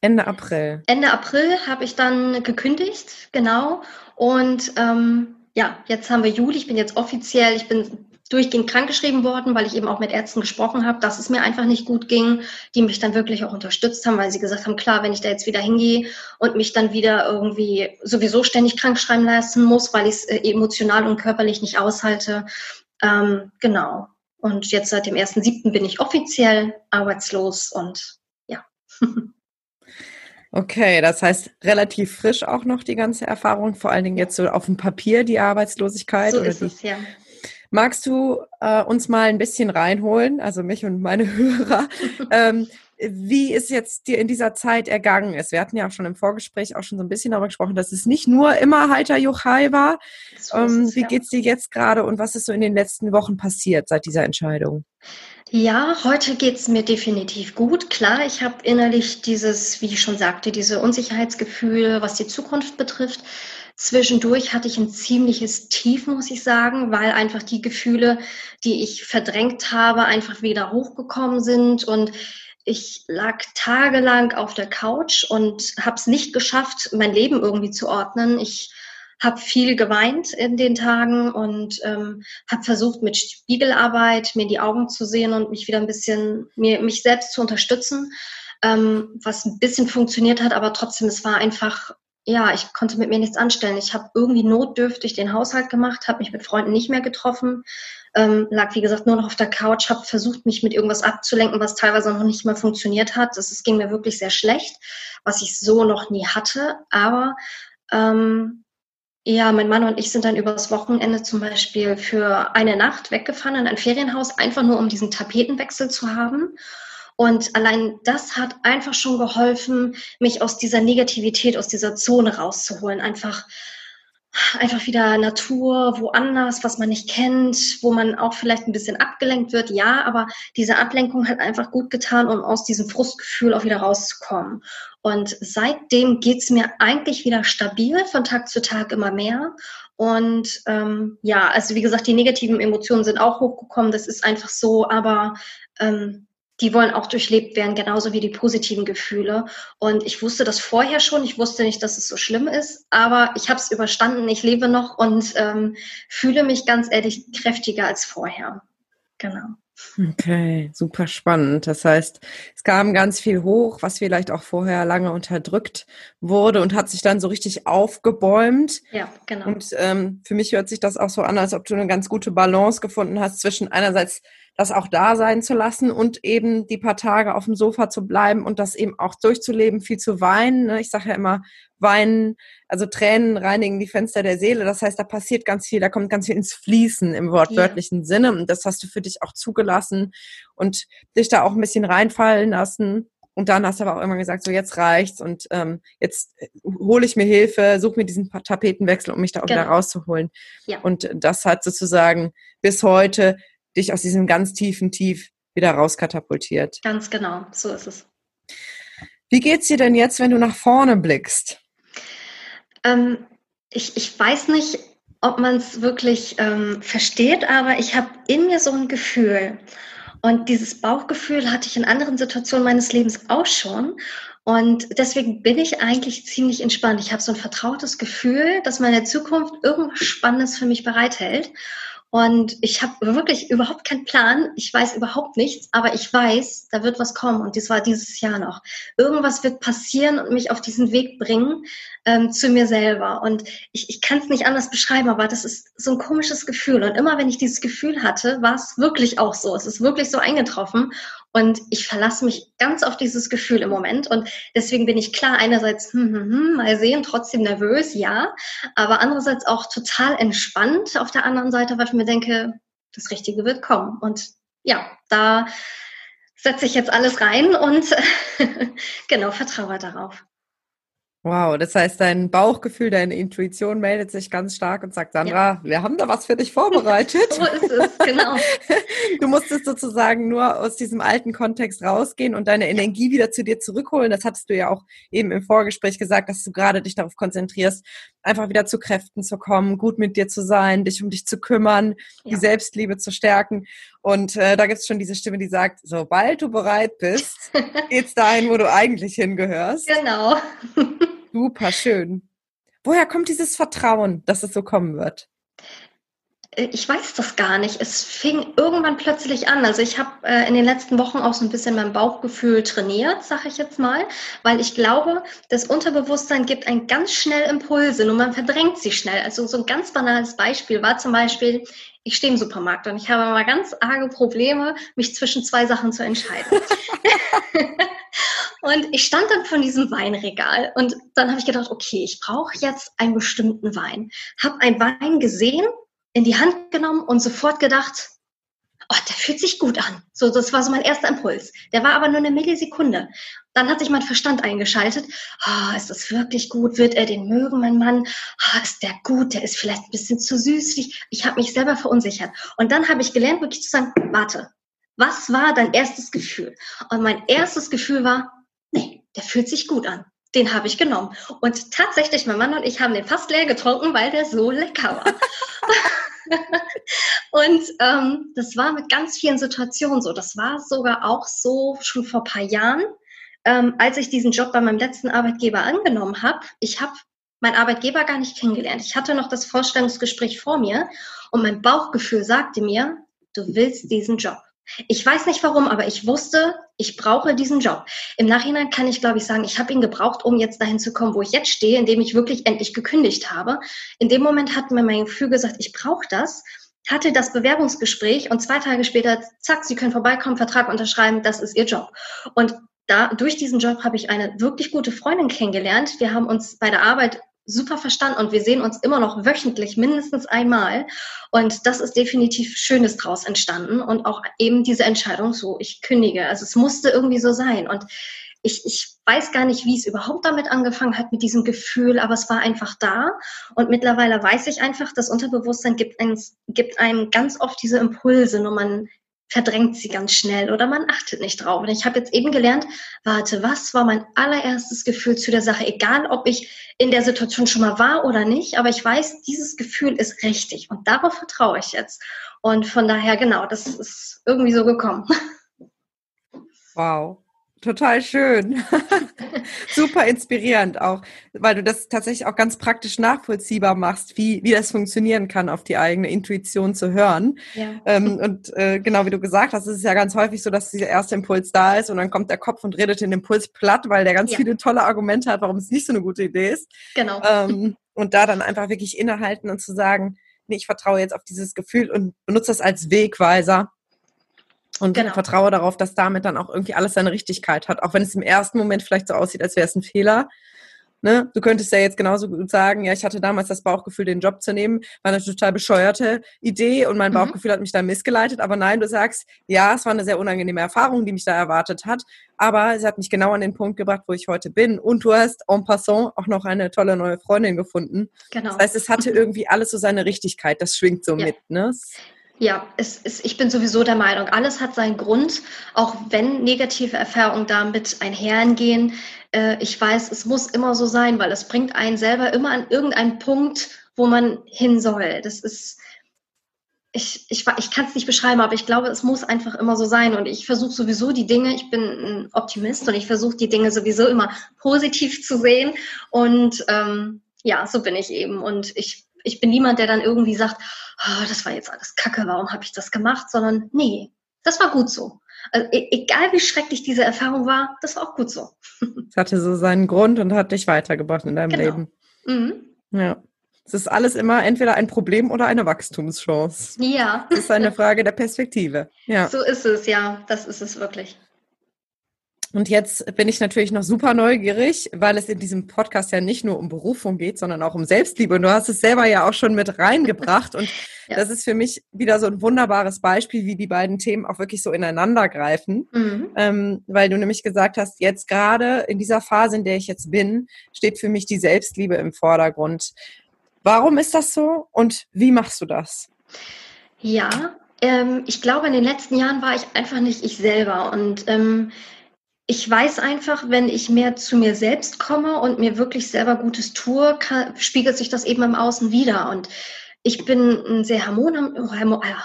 Ende April. Ende April habe ich dann gekündigt, genau. Und ähm, ja, jetzt haben wir Juli. Ich bin jetzt offiziell, ich bin durchgehend krankgeschrieben worden, weil ich eben auch mit Ärzten gesprochen habe, dass es mir einfach nicht gut ging, die mich dann wirklich auch unterstützt haben, weil sie gesagt haben, klar, wenn ich da jetzt wieder hingehe und mich dann wieder irgendwie sowieso ständig krank schreiben lassen muss, weil ich es äh, emotional und körperlich nicht aushalte. Ähm, genau. Und jetzt seit dem 1.7. bin ich offiziell arbeitslos und ja. Okay, das heißt relativ frisch auch noch die ganze Erfahrung, vor allen Dingen jetzt so auf dem Papier die Arbeitslosigkeit. So oder ist die, es, ja. Magst du äh, uns mal ein bisschen reinholen, also mich und meine Hörer, ähm, wie es jetzt dir in dieser Zeit ergangen ist. Wir hatten ja auch schon im Vorgespräch auch schon so ein bisschen darüber gesprochen, dass es nicht nur immer heiter Juchai war. So ähm, es, wie ja. geht's dir jetzt gerade und was ist so in den letzten Wochen passiert seit dieser Entscheidung? Ja, heute geht's mir definitiv gut. Klar, ich habe innerlich dieses, wie ich schon sagte, diese Unsicherheitsgefühl, was die Zukunft betrifft. Zwischendurch hatte ich ein ziemliches Tief, muss ich sagen, weil einfach die Gefühle, die ich verdrängt habe, einfach wieder hochgekommen sind und ich lag tagelang auf der Couch und habe es nicht geschafft, mein Leben irgendwie zu ordnen. Ich habe viel geweint in den Tagen und ähm, habe versucht, mit Spiegelarbeit mir die Augen zu sehen und mich wieder ein bisschen, mir, mich selbst zu unterstützen, ähm, was ein bisschen funktioniert hat, aber trotzdem, es war einfach, ja, ich konnte mit mir nichts anstellen. Ich habe irgendwie notdürftig den Haushalt gemacht, habe mich mit Freunden nicht mehr getroffen, ähm, lag, wie gesagt, nur noch auf der Couch, habe versucht, mich mit irgendwas abzulenken, was teilweise noch nicht mal funktioniert hat. Das, das ging mir wirklich sehr schlecht, was ich so noch nie hatte. Aber ähm, ja, mein Mann und ich sind dann übers Wochenende zum Beispiel für eine Nacht weggefahren in ein Ferienhaus, einfach nur um diesen Tapetenwechsel zu haben. Und allein das hat einfach schon geholfen, mich aus dieser Negativität, aus dieser Zone rauszuholen. Einfach einfach wieder Natur, woanders, was man nicht kennt, wo man auch vielleicht ein bisschen abgelenkt wird, ja, aber diese Ablenkung hat einfach gut getan, um aus diesem Frustgefühl auch wieder rauszukommen. Und seitdem geht's mir eigentlich wieder stabil, von Tag zu Tag immer mehr. Und ähm, ja, also wie gesagt, die negativen Emotionen sind auch hochgekommen, das ist einfach so, aber ähm, die wollen auch durchlebt werden, genauso wie die positiven Gefühle. Und ich wusste das vorher schon. Ich wusste nicht, dass es so schlimm ist, aber ich habe es überstanden. Ich lebe noch und ähm, fühle mich ganz ehrlich kräftiger als vorher. Genau. Okay, super spannend. Das heißt, es kam ganz viel hoch, was vielleicht auch vorher lange unterdrückt wurde und hat sich dann so richtig aufgebäumt. Ja, genau. Und ähm, für mich hört sich das auch so an, als ob du eine ganz gute Balance gefunden hast zwischen einerseits das auch da sein zu lassen und eben die paar Tage auf dem Sofa zu bleiben und das eben auch durchzuleben, viel zu weinen. Ne? Ich sage ja immer, weinen, also Tränen reinigen die Fenster der Seele. Das heißt, da passiert ganz viel, da kommt ganz viel ins Fließen im wortwörtlichen ja. Sinne. Und das hast du für dich auch zugelassen und dich da auch ein bisschen reinfallen lassen. Und dann hast du aber auch immer gesagt, so jetzt reicht's und ähm, jetzt äh, hole ich mir Hilfe, suche mir diesen Tapetenwechsel, um mich da auch genau. wieder rauszuholen. Ja. Und das hat sozusagen bis heute dich aus diesem ganz tiefen Tief wieder rauskatapultiert. Ganz genau, so ist es. Wie geht's dir denn jetzt, wenn du nach vorne blickst? Ähm, ich, ich weiß nicht, ob man es wirklich ähm, versteht, aber ich habe in mir so ein Gefühl. Und dieses Bauchgefühl hatte ich in anderen Situationen meines Lebens auch schon. Und deswegen bin ich eigentlich ziemlich entspannt. Ich habe so ein vertrautes Gefühl, dass meine Zukunft irgendwas Spannendes für mich bereithält. Und ich habe wirklich überhaupt keinen Plan. Ich weiß überhaupt nichts, aber ich weiß, da wird was kommen. Und das war dieses Jahr noch. Irgendwas wird passieren und mich auf diesen Weg bringen ähm, zu mir selber. Und ich, ich kann es nicht anders beschreiben, aber das ist so ein komisches Gefühl. Und immer wenn ich dieses Gefühl hatte, war es wirklich auch so. Es ist wirklich so eingetroffen. Und ich verlasse mich ganz auf dieses Gefühl im Moment. Und deswegen bin ich klar, einerseits, hm, hm, hm, mal sehen, trotzdem nervös, ja. Aber andererseits auch total entspannt auf der anderen Seite, weil ich mir denke, das Richtige wird kommen. Und ja, da setze ich jetzt alles rein und genau, vertraue darauf. Wow, das heißt, dein Bauchgefühl, deine Intuition meldet sich ganz stark und sagt, Sandra, ja. wir haben da was für dich vorbereitet. so ist es, genau. Du musstest sozusagen nur aus diesem alten Kontext rausgehen und deine Energie wieder zu dir zurückholen. Das hattest du ja auch eben im Vorgespräch gesagt, dass du gerade dich darauf konzentrierst, einfach wieder zu Kräften zu kommen, gut mit dir zu sein, dich um dich zu kümmern, ja. die Selbstliebe zu stärken. Und äh, da gibt es schon diese Stimme, die sagt, sobald du bereit bist, geht's dahin, wo du eigentlich hingehörst. Genau. Super schön. Woher kommt dieses Vertrauen, dass es so kommen wird? Äh, ich weiß das gar nicht. Es fing irgendwann plötzlich an. Also ich habe äh, in den letzten Wochen auch so ein bisschen mein Bauchgefühl trainiert, sage ich jetzt mal, weil ich glaube, das Unterbewusstsein gibt einen ganz schnell Impulse und man verdrängt sie schnell. Also so ein ganz banales Beispiel war zum Beispiel, ich stehe im Supermarkt und ich habe mal ganz arge Probleme, mich zwischen zwei Sachen zu entscheiden. und ich stand dann von diesem Weinregal und dann habe ich gedacht, okay, ich brauche jetzt einen bestimmten Wein. Habe einen Wein gesehen, in die Hand genommen und sofort gedacht, oh, der fühlt sich gut an. So, das war so mein erster Impuls. Der war aber nur eine Millisekunde. Dann hat sich mein Verstand eingeschaltet. Oh, ist das wirklich gut? Wird er den mögen, mein Mann? Oh, ist der gut? Der ist vielleicht ein bisschen zu süßlich. Ich habe mich selber verunsichert. Und dann habe ich gelernt, wirklich zu sagen, warte, was war dein erstes Gefühl? Und mein erstes Gefühl war, nee, der fühlt sich gut an. Den habe ich genommen. Und tatsächlich, mein Mann und ich haben den fast leer getrunken, weil der so lecker war. und ähm, das war mit ganz vielen Situationen so. Das war sogar auch so schon vor paar Jahren, ähm, als ich diesen Job bei meinem letzten Arbeitgeber angenommen habe. Ich habe meinen Arbeitgeber gar nicht kennengelernt. Ich hatte noch das Vorstellungsgespräch vor mir und mein Bauchgefühl sagte mir, du willst diesen Job. Ich weiß nicht warum, aber ich wusste, ich brauche diesen Job. Im Nachhinein kann ich, glaube ich, sagen, ich habe ihn gebraucht, um jetzt dahin zu kommen, wo ich jetzt stehe, indem ich wirklich endlich gekündigt habe. In dem Moment hat mir mein Gefühl gesagt, ich brauche das, hatte das Bewerbungsgespräch und zwei Tage später, zack, Sie können vorbeikommen, Vertrag unterschreiben, das ist Ihr Job. Und da, durch diesen Job habe ich eine wirklich gute Freundin kennengelernt. Wir haben uns bei der Arbeit super verstanden und wir sehen uns immer noch wöchentlich mindestens einmal. Und das ist definitiv Schönes draus entstanden und auch eben diese Entscheidung so, ich kündige. Also es musste irgendwie so sein. Und ich, ich weiß gar nicht, wie es überhaupt damit angefangen hat, mit diesem Gefühl, aber es war einfach da. Und mittlerweile weiß ich einfach, das Unterbewusstsein gibt, einem, gibt einem ganz oft diese Impulse, nur man verdrängt sie ganz schnell oder man achtet nicht drauf. Und ich habe jetzt eben gelernt, warte, was war mein allererstes Gefühl zu der Sache? Egal, ob ich in der Situation schon mal war oder nicht, aber ich weiß, dieses Gefühl ist richtig und darauf vertraue ich jetzt. Und von daher, genau, das ist irgendwie so gekommen. Wow. Total schön. Super inspirierend auch, weil du das tatsächlich auch ganz praktisch nachvollziehbar machst, wie, wie das funktionieren kann, auf die eigene Intuition zu hören. Ja. Ähm, und äh, genau wie du gesagt hast, ist es ja ganz häufig so, dass dieser erste Impuls da ist und dann kommt der Kopf und redet den Impuls platt, weil der ganz ja. viele tolle Argumente hat, warum es nicht so eine gute Idee ist. Genau. Ähm, und da dann einfach wirklich innehalten und zu sagen, nee, ich vertraue jetzt auf dieses Gefühl und benutze das als Wegweiser und genau. vertraue darauf, dass damit dann auch irgendwie alles seine Richtigkeit hat. Auch wenn es im ersten Moment vielleicht so aussieht, als wäre es ein Fehler. Ne? Du könntest ja jetzt genauso gut sagen, ja, ich hatte damals das Bauchgefühl, den Job zu nehmen, war eine total bescheuerte Idee und mein mhm. Bauchgefühl hat mich da missgeleitet. Aber nein, du sagst, ja, es war eine sehr unangenehme Erfahrung, die mich da erwartet hat, aber sie hat mich genau an den Punkt gebracht, wo ich heute bin. Und du hast en passant auch noch eine tolle neue Freundin gefunden. Genau. Das heißt, es hatte irgendwie alles so seine Richtigkeit, das schwingt so ja. mit. Ne? Ja, es ist, ich bin sowieso der Meinung, alles hat seinen Grund, auch wenn negative Erfahrungen damit einhergehen. Äh, ich weiß, es muss immer so sein, weil es bringt einen selber immer an irgendeinen Punkt, wo man hin soll. Das ist, ich, ich, ich kann es nicht beschreiben, aber ich glaube, es muss einfach immer so sein. Und ich versuche sowieso die Dinge, ich bin ein Optimist und ich versuche die Dinge sowieso immer positiv zu sehen. Und ähm, ja, so bin ich eben. Und ich ich bin niemand, der dann irgendwie sagt, oh, das war jetzt alles Kacke, warum habe ich das gemacht, sondern nee, das war gut so. Also, e egal wie schrecklich diese Erfahrung war, das war auch gut so. Es hatte so seinen Grund und hat dich weitergebracht in deinem genau. Leben. Mhm. Ja. Es ist alles immer entweder ein Problem oder eine Wachstumschance. Ja. Es ist eine Frage der Perspektive. Ja. So ist es, ja. Das ist es wirklich. Und jetzt bin ich natürlich noch super neugierig, weil es in diesem Podcast ja nicht nur um Berufung geht, sondern auch um Selbstliebe. Und du hast es selber ja auch schon mit reingebracht. Und ja. das ist für mich wieder so ein wunderbares Beispiel, wie die beiden Themen auch wirklich so ineinander greifen. Mhm. Ähm, weil du nämlich gesagt hast, jetzt gerade in dieser Phase, in der ich jetzt bin, steht für mich die Selbstliebe im Vordergrund. Warum ist das so und wie machst du das? Ja, ähm, ich glaube, in den letzten Jahren war ich einfach nicht ich selber. Und ähm, ich weiß einfach, wenn ich mehr zu mir selbst komme und mir wirklich selber Gutes tue, kann, spiegelt sich das eben im Außen wieder. Und ich bin ein sehr harmonischer,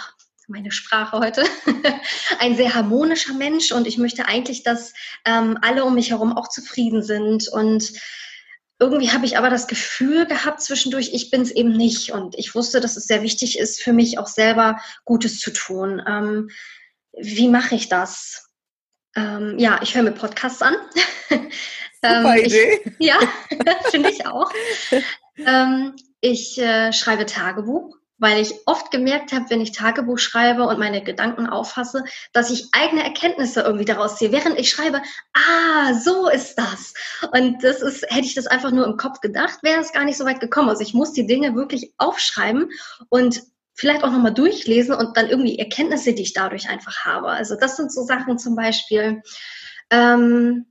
meine Sprache heute, ein sehr harmonischer Mensch und ich möchte eigentlich, dass ähm, alle um mich herum auch zufrieden sind und irgendwie habe ich aber das Gefühl gehabt zwischendurch, ich bin es eben nicht. Und ich wusste, dass es sehr wichtig ist, für mich auch selber Gutes zu tun. Ähm, wie mache ich das? Ähm, ja, ich höre mir Podcasts an. ähm, Idee. Ich, ja, finde ich auch. Ähm, ich äh, schreibe Tagebuch weil ich oft gemerkt habe, wenn ich Tagebuch schreibe und meine Gedanken auffasse, dass ich eigene Erkenntnisse irgendwie daraus ziehe, während ich schreibe, ah, so ist das. Und das ist, hätte ich das einfach nur im Kopf gedacht, wäre es gar nicht so weit gekommen. Also ich muss die Dinge wirklich aufschreiben und vielleicht auch nochmal durchlesen und dann irgendwie Erkenntnisse, die ich dadurch einfach habe. Also das sind so Sachen zum Beispiel, ähm,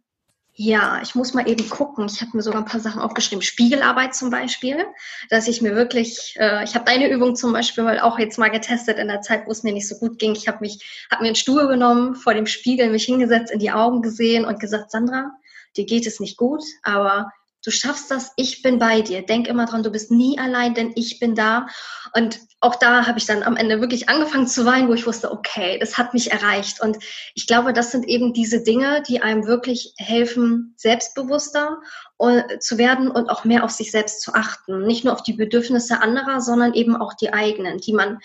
ja, ich muss mal eben gucken. Ich habe mir sogar ein paar Sachen aufgeschrieben. Spiegelarbeit zum Beispiel, dass ich mir wirklich, äh, ich habe deine Übung zum Beispiel mal auch jetzt mal getestet in der Zeit, wo es mir nicht so gut ging. Ich habe mich, habe mir einen Stuhl genommen, vor dem Spiegel mich hingesetzt, in die Augen gesehen und gesagt, Sandra, dir geht es nicht gut, aber Du schaffst das, ich bin bei dir. Denk immer dran, du bist nie allein, denn ich bin da. Und auch da habe ich dann am Ende wirklich angefangen zu weinen, wo ich wusste, okay, das hat mich erreicht. Und ich glaube, das sind eben diese Dinge, die einem wirklich helfen, selbstbewusster äh, zu werden und auch mehr auf sich selbst zu achten. Nicht nur auf die Bedürfnisse anderer, sondern eben auch die eigenen, die man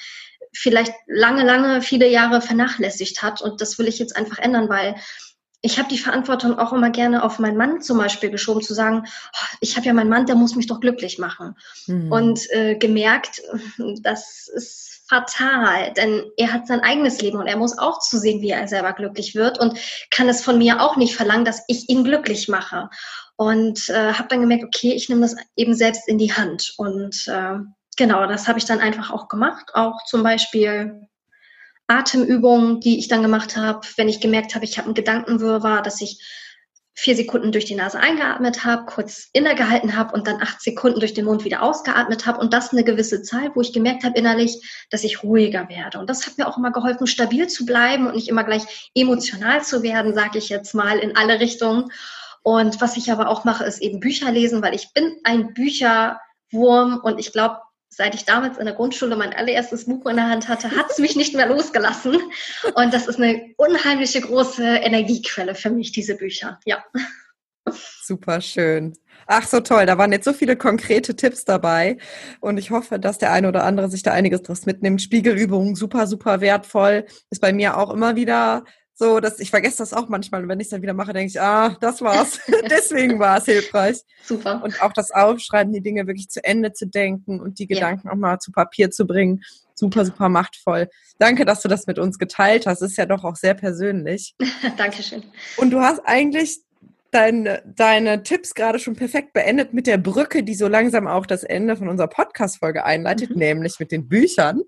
vielleicht lange, lange, viele Jahre vernachlässigt hat. Und das will ich jetzt einfach ändern, weil ich habe die Verantwortung auch immer gerne auf meinen Mann zum Beispiel geschoben, zu sagen, oh, ich habe ja meinen Mann, der muss mich doch glücklich machen. Mhm. Und äh, gemerkt, das ist fatal, denn er hat sein eigenes Leben und er muss auch zusehen, wie er selber glücklich wird und kann es von mir auch nicht verlangen, dass ich ihn glücklich mache. Und äh, habe dann gemerkt, okay, ich nehme das eben selbst in die Hand. Und äh, genau, das habe ich dann einfach auch gemacht. Auch zum Beispiel Atemübungen, die ich dann gemacht habe, wenn ich gemerkt habe, ich habe einen Gedankenwirrwarr, dass ich vier Sekunden durch die Nase eingeatmet habe, kurz innegehalten habe und dann acht Sekunden durch den Mund wieder ausgeatmet habe und das eine gewisse Zeit, wo ich gemerkt habe innerlich, dass ich ruhiger werde. Und das hat mir auch immer geholfen, stabil zu bleiben und nicht immer gleich emotional zu werden, sage ich jetzt mal in alle Richtungen. Und was ich aber auch mache, ist eben Bücher lesen, weil ich bin ein Bücherwurm und ich glaube, seit ich damals in der Grundschule mein allererstes Buch in der Hand hatte, hat es mich nicht mehr losgelassen. Und das ist eine unheimliche große Energiequelle für mich, diese Bücher. Ja. Super schön. Ach, so toll. Da waren jetzt so viele konkrete Tipps dabei. Und ich hoffe, dass der eine oder andere sich da einiges draus mitnimmt. Spiegelübungen, super, super wertvoll. Ist bei mir auch immer wieder so, dass ich vergesse das auch manchmal. Und wenn ich es dann wieder mache, denke ich, ah, das war's. Deswegen war es hilfreich. Super. Und auch das Aufschreiben, die Dinge wirklich zu Ende zu denken und die Gedanken ja. auch mal zu Papier zu bringen. Super, super machtvoll. Danke, dass du das mit uns geteilt hast. Ist ja doch auch sehr persönlich. Dankeschön. Und du hast eigentlich deine, deine Tipps gerade schon perfekt beendet mit der Brücke, die so langsam auch das Ende von unserer Podcast-Folge einleitet, mhm. nämlich mit den Büchern.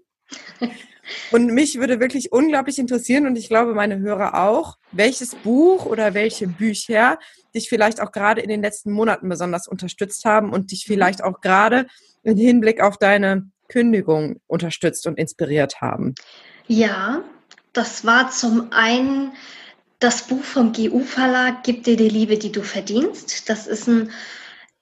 Und mich würde wirklich unglaublich interessieren und ich glaube meine Hörer auch, welches Buch oder welche Bücher dich vielleicht auch gerade in den letzten Monaten besonders unterstützt haben und dich vielleicht auch gerade im Hinblick auf deine Kündigung unterstützt und inspiriert haben. Ja, das war zum einen das Buch vom GU Verlag Gib dir die Liebe, die du verdienst. Das ist ein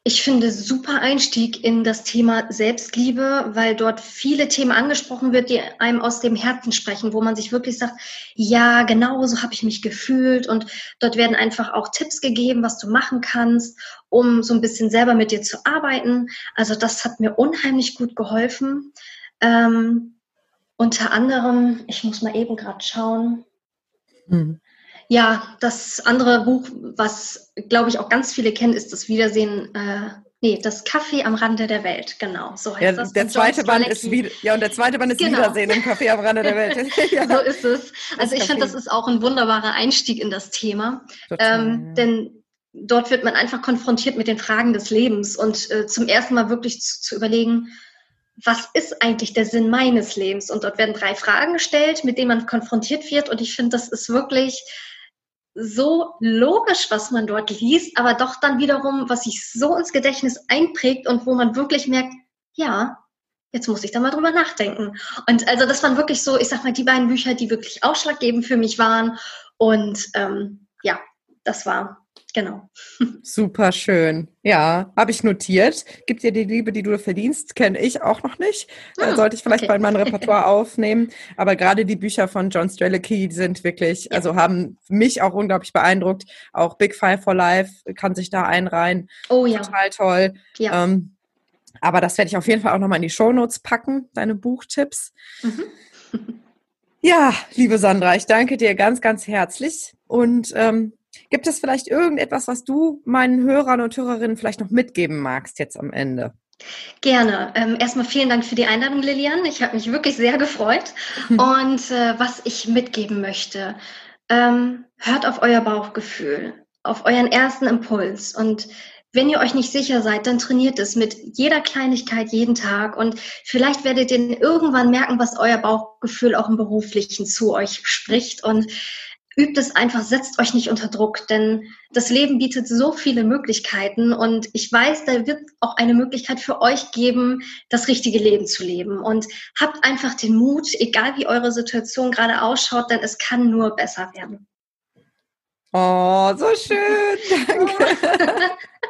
Ich finde super Einstieg in das Thema Selbstliebe, weil dort viele Themen angesprochen wird, die einem aus dem Herzen sprechen, wo man sich wirklich sagt, ja, genau so habe ich mich gefühlt und dort werden einfach auch Tipps gegeben, was du machen kannst, um so ein bisschen selber mit dir zu arbeiten. Also das hat mir unheimlich gut geholfen. Ähm, unter anderem, ich muss mal eben gerade schauen. Mhm. Ja, das andere Buch, was glaube ich auch ganz viele kennen, ist das Wiedersehen. Äh, nee, das Kaffee am Rande der Welt, genau. So heißt ja, das. Der zweite Band ist wieder, ja, und der zweite Band ist genau. Wiedersehen im Kaffee am Rande der Welt. ja. So ist es. Also ich finde, das ist auch ein wunderbarer Einstieg in das Thema. Total, ähm, ja. Denn dort wird man einfach konfrontiert mit den Fragen des Lebens und äh, zum ersten Mal wirklich zu, zu überlegen, was ist eigentlich der Sinn meines Lebens? Und dort werden drei Fragen gestellt, mit denen man konfrontiert wird. Und ich finde, das ist wirklich so logisch, was man dort liest, aber doch dann wiederum, was sich so ins Gedächtnis einprägt und wo man wirklich merkt, ja, jetzt muss ich da mal drüber nachdenken. Und also das waren wirklich so, ich sag mal, die beiden Bücher, die wirklich ausschlaggebend für mich waren. Und ähm, ja, das war Genau. Super schön. Ja, habe ich notiert. Gibt dir die Liebe, die du verdienst, kenne ich auch noch nicht. Ah, sollte ich vielleicht okay. mal in mein Repertoire aufnehmen. Aber gerade die Bücher von John Strelicky sind wirklich, ja. also haben mich auch unglaublich beeindruckt. Auch Big Five for Life kann sich da einreihen. Oh ja. Total toll. Ja. Ähm, aber das werde ich auf jeden Fall auch nochmal in die Shownotes packen, deine Buchtipps. Mhm. ja, liebe Sandra, ich danke dir ganz, ganz herzlich und ähm, Gibt es vielleicht irgendetwas, was du meinen Hörern und Hörerinnen vielleicht noch mitgeben magst jetzt am Ende? Gerne. Ähm, erstmal vielen Dank für die Einladung, Lilian. Ich habe mich wirklich sehr gefreut. Und äh, was ich mitgeben möchte, ähm, hört auf euer Bauchgefühl, auf euren ersten Impuls. Und wenn ihr euch nicht sicher seid, dann trainiert es mit jeder Kleinigkeit jeden Tag. Und vielleicht werdet ihr irgendwann merken, was euer Bauchgefühl auch im Beruflichen zu euch spricht. Und übt es einfach, setzt euch nicht unter Druck, denn das Leben bietet so viele Möglichkeiten und ich weiß, da wird auch eine Möglichkeit für euch geben, das richtige Leben zu leben. Und habt einfach den Mut, egal wie eure Situation gerade ausschaut, denn es kann nur besser werden. Oh, so schön. Danke.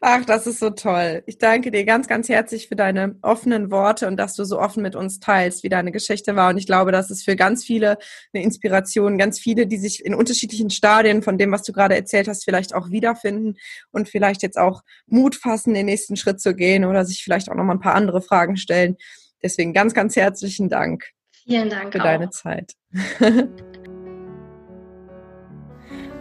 Ach, das ist so toll. Ich danke dir ganz, ganz herzlich für deine offenen Worte und dass du so offen mit uns teilst, wie deine Geschichte war. Und ich glaube, das ist für ganz viele eine Inspiration, ganz viele, die sich in unterschiedlichen Stadien von dem, was du gerade erzählt hast, vielleicht auch wiederfinden und vielleicht jetzt auch Mut fassen, den nächsten Schritt zu gehen oder sich vielleicht auch nochmal ein paar andere Fragen stellen. Deswegen ganz, ganz herzlichen Dank. Vielen Dank für auch. deine Zeit.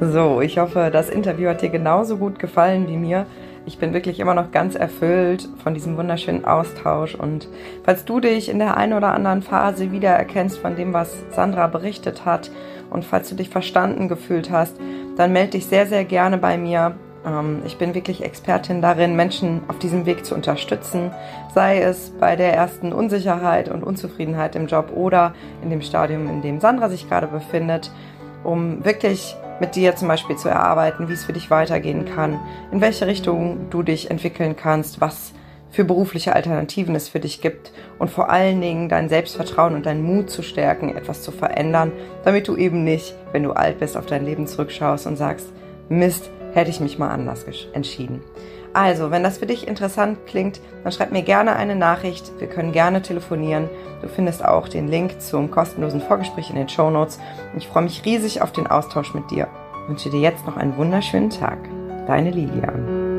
So, ich hoffe, das Interview hat dir genauso gut gefallen wie mir. Ich bin wirklich immer noch ganz erfüllt von diesem wunderschönen Austausch. Und falls du dich in der einen oder anderen Phase wiedererkennst von dem, was Sandra berichtet hat, und falls du dich verstanden gefühlt hast, dann melde dich sehr, sehr gerne bei mir. Ähm, ich bin wirklich Expertin darin, Menschen auf diesem Weg zu unterstützen, sei es bei der ersten Unsicherheit und Unzufriedenheit im Job oder in dem Stadium, in dem Sandra sich gerade befindet, um wirklich mit dir zum Beispiel zu erarbeiten, wie es für dich weitergehen kann, in welche Richtung du dich entwickeln kannst, was für berufliche Alternativen es für dich gibt und vor allen Dingen dein Selbstvertrauen und deinen Mut zu stärken, etwas zu verändern, damit du eben nicht, wenn du alt bist, auf dein Leben zurückschaust und sagst, Mist, hätte ich mich mal anders entschieden. Also, wenn das für dich interessant klingt, dann schreib mir gerne eine Nachricht. Wir können gerne telefonieren. Du findest auch den Link zum kostenlosen Vorgespräch in den Show Notes. Ich freue mich riesig auf den Austausch mit dir. Ich wünsche dir jetzt noch einen wunderschönen Tag. Deine Lilian.